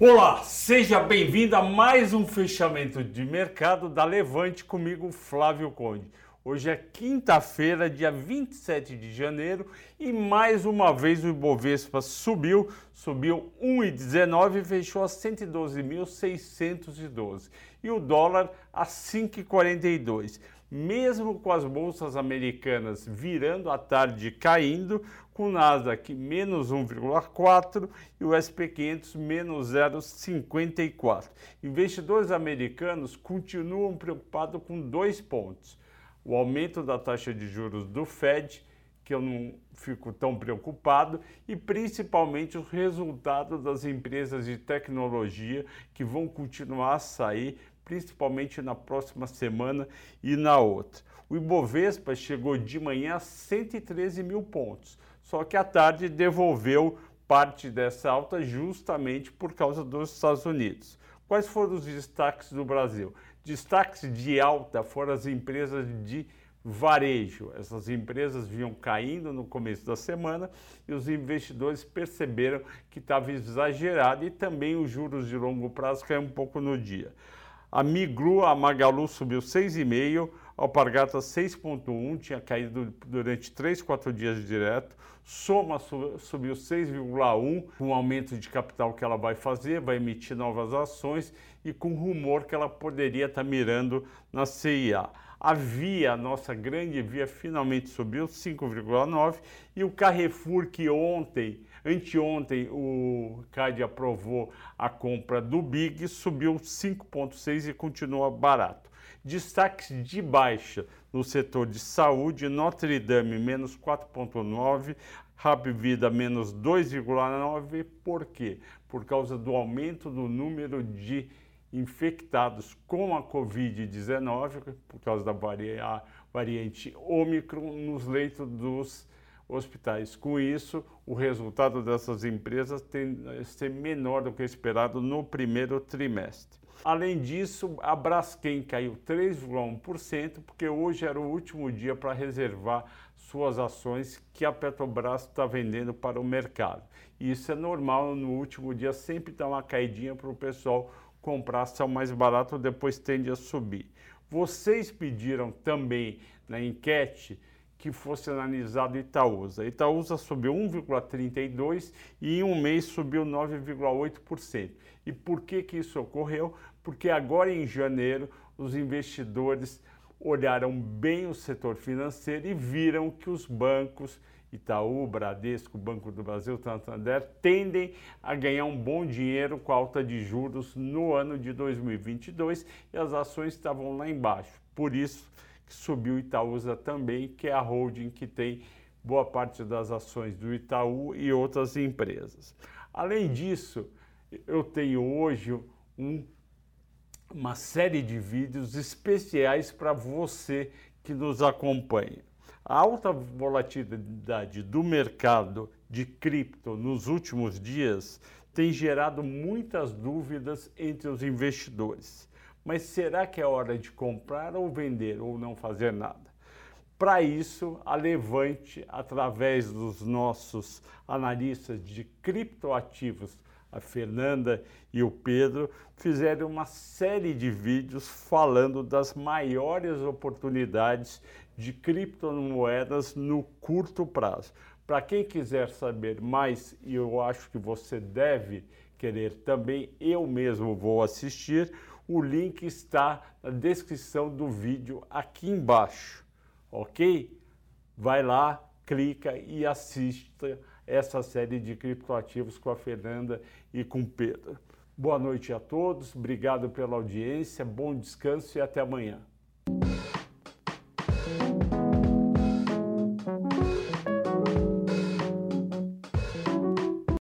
Olá, seja bem-vindo a mais um fechamento de mercado da Levante comigo, Flávio Conde. Hoje é quinta-feira, dia 27 de janeiro, e mais uma vez o Ibovespa subiu, subiu 1,19 e fechou a 112.612. E o dólar a 5,42 mesmo com as bolsas americanas virando a tarde caindo, com o Nasdaq menos 1,4 e o SP 500 menos 0,54. Investidores americanos continuam preocupados com dois pontos: o aumento da taxa de juros do Fed, que eu não fico tão preocupado, e principalmente os resultados das empresas de tecnologia que vão continuar a sair principalmente na próxima semana e na outra. O Ibovespa chegou de manhã a 113 mil pontos, só que à tarde devolveu parte dessa alta justamente por causa dos Estados Unidos. Quais foram os destaques do Brasil? Destaques de alta foram as empresas de varejo. Essas empresas vinham caindo no começo da semana e os investidores perceberam que estava exagerado e também os juros de longo prazo caíram um pouco no dia. A Miglu, a Magalu subiu 6,5%, a Alpargata 6,1%, tinha caído durante 3, 4 dias direto. Soma subiu 6,1%, com o aumento de capital que ela vai fazer, vai emitir novas ações e com rumor que ela poderia estar mirando na CIA. A Via, a nossa grande Via, finalmente subiu 5,9% e o Carrefour, que ontem Anteontem o CAD aprovou a compra do Big, subiu 5,6 e continua barato. Destaques de baixa no setor de saúde, Notre Dame menos 4,9, Rap Vida menos 2,9. Por quê? Por causa do aumento do número de infectados com a Covid-19, por causa da variante Ômicron, nos leitos dos hospitais. Com isso, o resultado dessas empresas tem a ser menor do que esperado no primeiro trimestre. Além disso, a Braskem caiu 3,1%, porque hoje era o último dia para reservar suas ações que a Petrobras está vendendo para o mercado. E isso é normal, no último dia sempre dá uma caidinha para o pessoal comprar ação mais barato, depois tende a subir. Vocês pediram também na enquete que fosse analisado Itaúsa. Itaúsa subiu 1,32 e em um mês subiu 9,8%. E por que, que isso ocorreu? Porque agora em janeiro os investidores olharam bem o setor financeiro e viram que os bancos Itaú, Bradesco, Banco do Brasil, Santander tendem a ganhar um bom dinheiro com alta de juros no ano de 2022 e as ações estavam lá embaixo. Por isso, que subiu Itaúsa também, que é a holding que tem boa parte das ações do Itaú e outras empresas. Além disso, eu tenho hoje um, uma série de vídeos especiais para você que nos acompanha. A alta volatilidade do mercado de cripto nos últimos dias tem gerado muitas dúvidas entre os investidores. Mas será que é hora de comprar ou vender ou não fazer nada? Para isso, a Levante, através dos nossos analistas de criptoativos, a Fernanda e o Pedro, fizeram uma série de vídeos falando das maiores oportunidades de criptomoedas no curto prazo. Para quem quiser saber mais, e eu acho que você deve querer também, eu mesmo vou assistir, o link está na descrição do vídeo aqui embaixo, ok? Vai lá, clica e assista essa série de criptoativos com a Fernanda e com o Pedro. Boa noite a todos, obrigado pela audiência, bom descanso e até amanhã. Bye.